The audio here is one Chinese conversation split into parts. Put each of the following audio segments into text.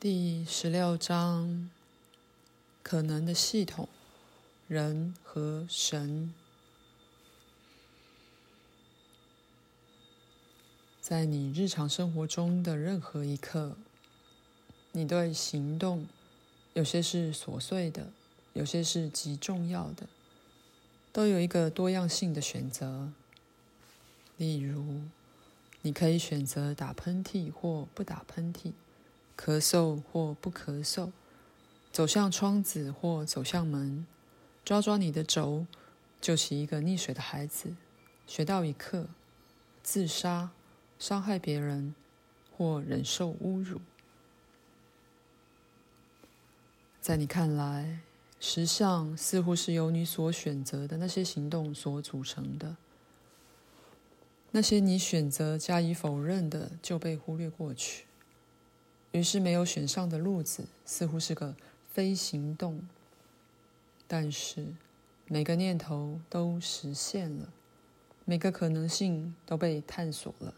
第十六章：可能的系统，人和神。在你日常生活中的任何一刻，你对行动，有些是琐碎的，有些是极重要的，都有一个多样性的选择。例如，你可以选择打喷嚏或不打喷嚏，咳嗽或不咳嗽，走向窗子或走向门，抓抓你的轴，救起一个溺水的孩子，学到一课，自杀，伤害别人，或忍受侮辱。在你看来，实相似乎是由你所选择的那些行动所组成的。那些你选择加以否认的，就被忽略过去。于是，没有选上的路子似乎是个非行动。但是，每个念头都实现了，每个可能性都被探索了。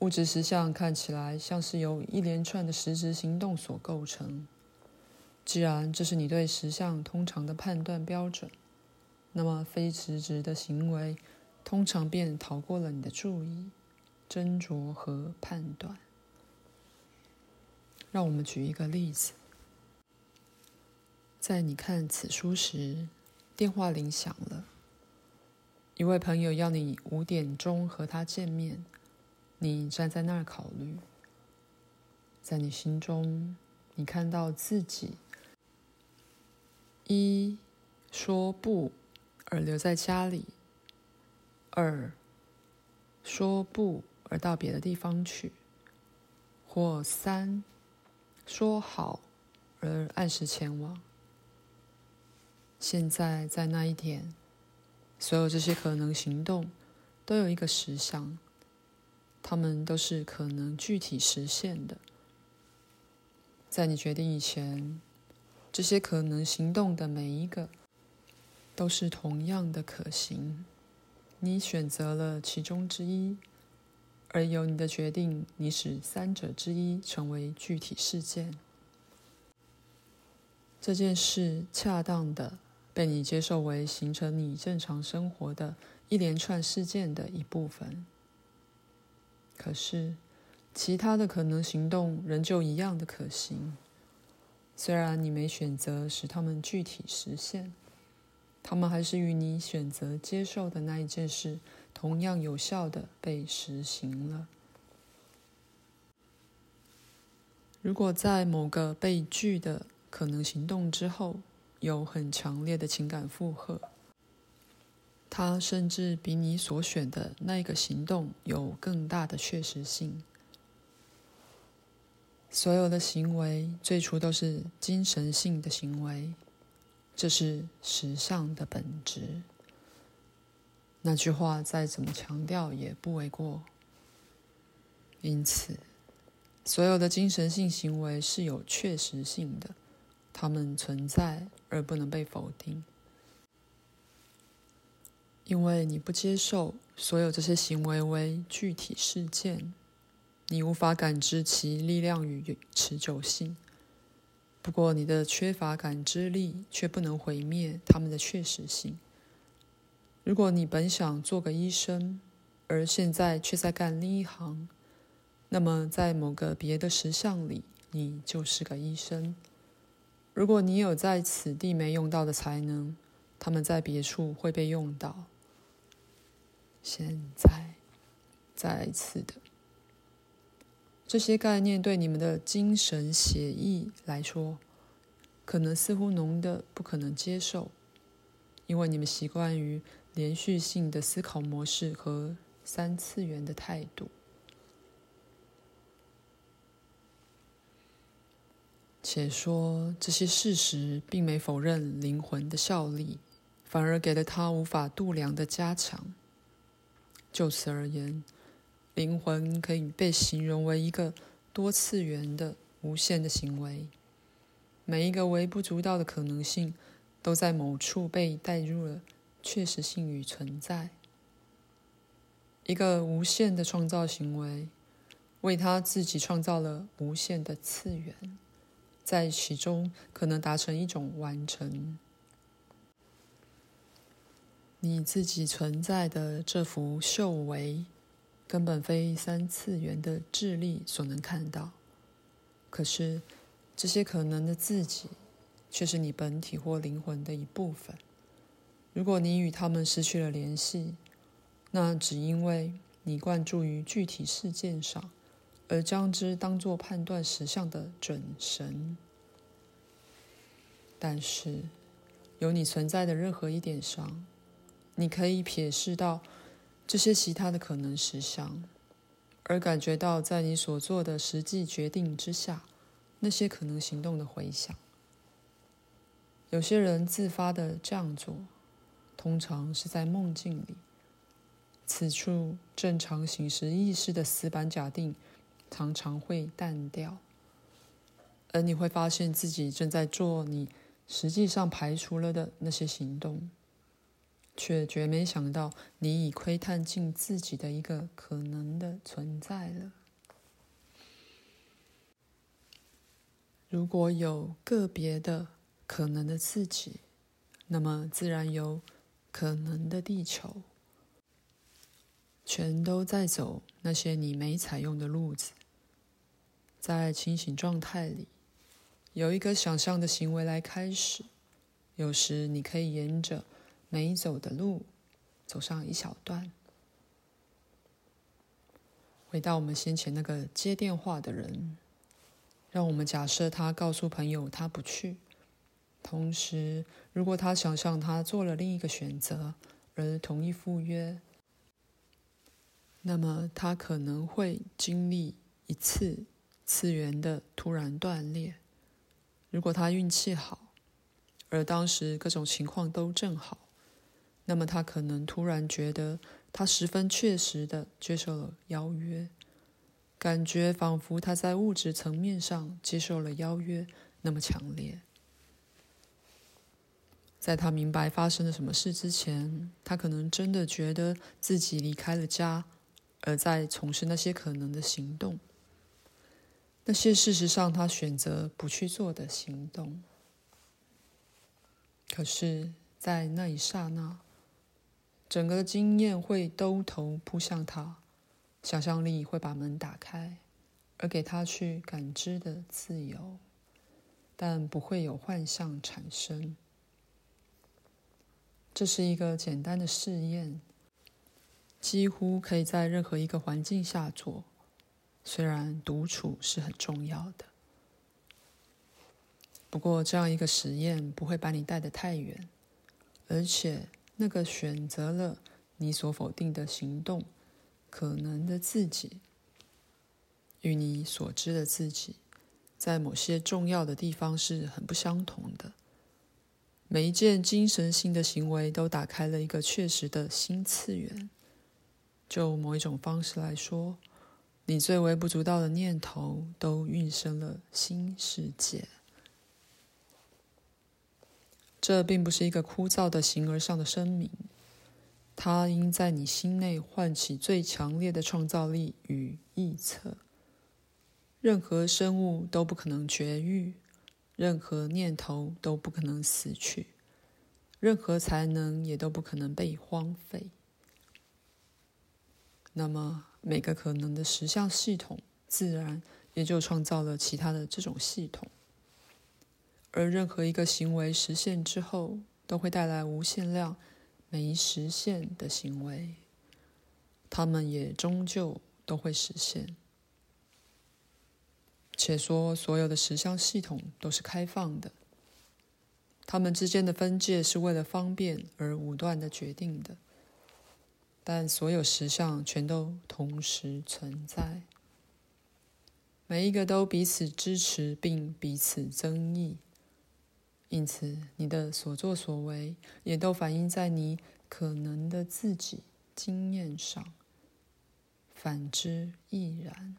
物质实相看起来像是由一连串的实质行动所构成。既然这是你对实相通常的判断标准，那么非实质的行为。通常便逃过了你的注意、斟酌和判断。让我们举一个例子：在你看此书时，电话铃响了，一位朋友要你五点钟和他见面。你站在那儿考虑，在你心中，你看到自己一说不而留在家里。二，说不而到别的地方去，或三，说好而按时前往。现在在那一天，所有这些可能行动都有一个实相，它们都是可能具体实现的。在你决定以前，这些可能行动的每一个都是同样的可行。你选择了其中之一，而由你的决定，你使三者之一成为具体事件。这件事恰当的被你接受为形成你正常生活的一连串事件的一部分。可是，其他的可能行动仍旧一样的可行，虽然你没选择使它们具体实现。他们还是与你选择接受的那一件事同样有效地被实行了。如果在某个被拒的可能行动之后有很强烈的情感负荷，它甚至比你所选的那个行动有更大的确实性。所有的行为最初都是精神性的行为。这是时尚的本质。那句话再怎么强调也不为过。因此，所有的精神性行为是有确实性的，它们存在而不能被否定。因为你不接受所有这些行为为具体事件，你无法感知其力量与持久性。不过，你的缺乏感知力却不能毁灭它们的确实性。如果你本想做个医生，而现在却在干另一行，那么在某个别的实相里，你就是个医生。如果你有在此地没用到的才能，他们在别处会被用到。现在，再次的。这些概念对你们的精神血液来说，可能似乎浓得不可能接受，因为你们习惯于连续性的思考模式和三次元的态度。且说这些事实并没否认灵魂的效力，反而给了它无法度量的加强。就此而言。灵魂可以被形容为一个多次元的无限的行为，每一个微不足道的可能性都在某处被带入了确实性与存在。一个无限的创造行为，为他自己创造了无限的次元，在其中可能达成一种完成。你自己存在的这幅秀维，根本非三次元的智力所能看到。可是，这些可能的自己，却是你本体或灵魂的一部分。如果你与他们失去了联系，那只因为你灌注于具体事件上，而将之当作判断实相的准绳。但是，有你存在的任何一点上，你可以瞥视到这些其他的可能实相，而感觉到在你所做的实际决定之下，那些可能行动的回响。有些人自发的这样做，通常是在梦境里。此处正常行使意识的死板假定常常会淡掉，而你会发现自己正在做你实际上排除了的那些行动。却绝没想到，你已窥探进自己的一个可能的存在了。如果有个别的可能的自己，那么自然有可能的地球，全都在走那些你没采用的路子。在清醒状态里，有一个想象的行为来开始。有时你可以沿着。没走的路，走上一小段。回到我们先前那个接电话的人，让我们假设他告诉朋友他不去。同时，如果他想象他做了另一个选择而同意赴约，那么他可能会经历一次次元的突然断裂。如果他运气好，而当时各种情况都正好。那么他可能突然觉得，他十分确实的接受了邀约，感觉仿佛他在物质层面上接受了邀约那么强烈。在他明白发生了什么事之前，他可能真的觉得自己离开了家，而在从事那些可能的行动，那些事实上他选择不去做的行动。可是，在那一刹那，整个经验会兜头扑向他，想象力会把门打开，而给他去感知的自由，但不会有幻象产生。这是一个简单的试验，几乎可以在任何一个环境下做，虽然独处是很重要的。不过，这样一个实验不会把你带得太远，而且。那个选择了你所否定的行动，可能的自己，与你所知的自己，在某些重要的地方是很不相同的。每一件精神性的行为都打开了一个确实的新次元。就某一种方式来说，你最微不足道的念头都孕生了新世界。这并不是一个枯燥的形而上的声明，它应在你心内唤起最强烈的创造力与臆测。任何生物都不可能绝育，任何念头都不可能死去，任何才能也都不可能被荒废。那么，每个可能的实相系统，自然也就创造了其他的这种系统。而任何一个行为实现之后，都会带来无限量没实现的行为，它们也终究都会实现。且说所有的实相系统都是开放的，它们之间的分界是为了方便而武断的决定的，但所有实相全都同时存在，每一个都彼此支持并彼此争议。因此，你的所作所为也都反映在你可能的自己经验上，反之亦然。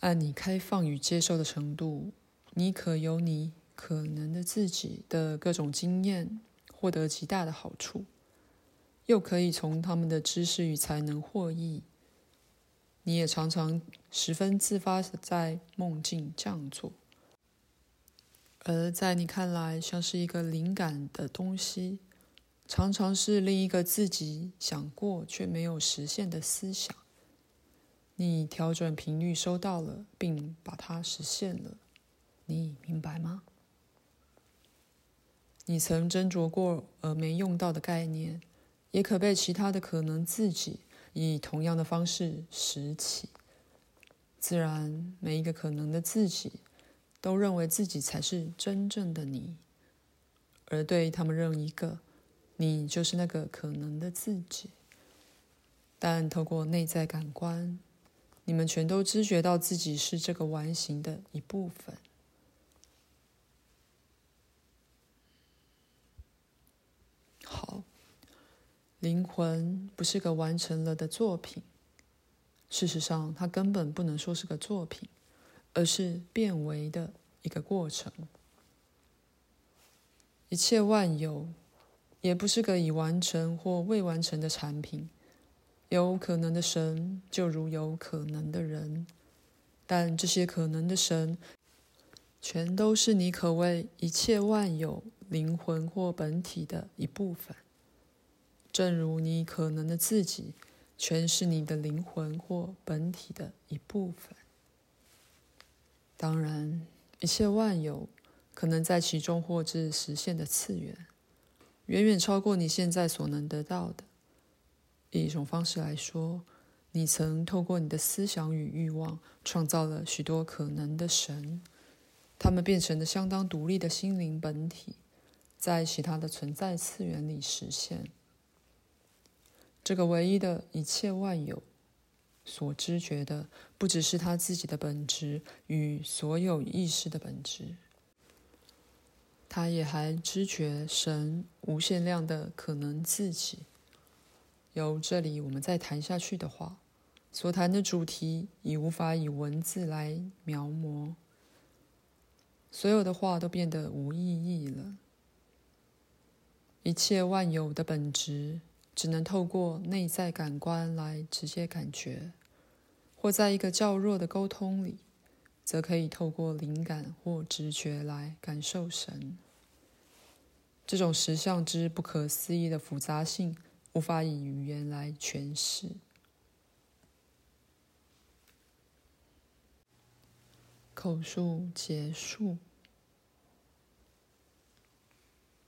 按你开放与接受的程度，你可由你可能的自己的各种经验获得极大的好处，又可以从他们的知识与才能获益。你也常常十分自发地在梦境这样做，而在你看来像是一个灵感的东西，常常是另一个自己想过却没有实现的思想。你调整频率收到了，并把它实现了，你明白吗？你曾斟酌过而没用到的概念，也可被其他的可能自己。以同样的方式拾起，自然每一个可能的自己都认为自己才是真正的你，而对他们任一个，你就是那个可能的自己。但透过内在感官，你们全都知觉到自己是这个完形的一部分。好。灵魂不是个完成了的作品，事实上，它根本不能说是个作品，而是变为的一个过程。一切万有也不是个已完成或未完成的产品。有可能的神，就如有可能的人，但这些可能的神，全都是你可谓一切万有灵魂或本体的一部分。正如你可能的自己，全是你的灵魂或本体的一部分。当然，一切万有可能在其中获致实现的次元，远远超过你现在所能得到的。以一种方式来说，你曾透过你的思想与欲望，创造了许多可能的神，他们变成了相当独立的心灵本体，在其他的存在次元里实现。这个唯一的一切万有所知觉的，不只是他自己的本质与所有意识的本质，他也还知觉神无限量的可能自己。由这里我们再谈下去的话，所谈的主题已无法以文字来描摹，所有的话都变得无意义了。一切万有的本质。只能透过内在感官来直接感觉，或在一个较弱的沟通里，则可以透过灵感或直觉来感受神。这种实相之不可思议的复杂性，无法以语言来诠释。口述结束。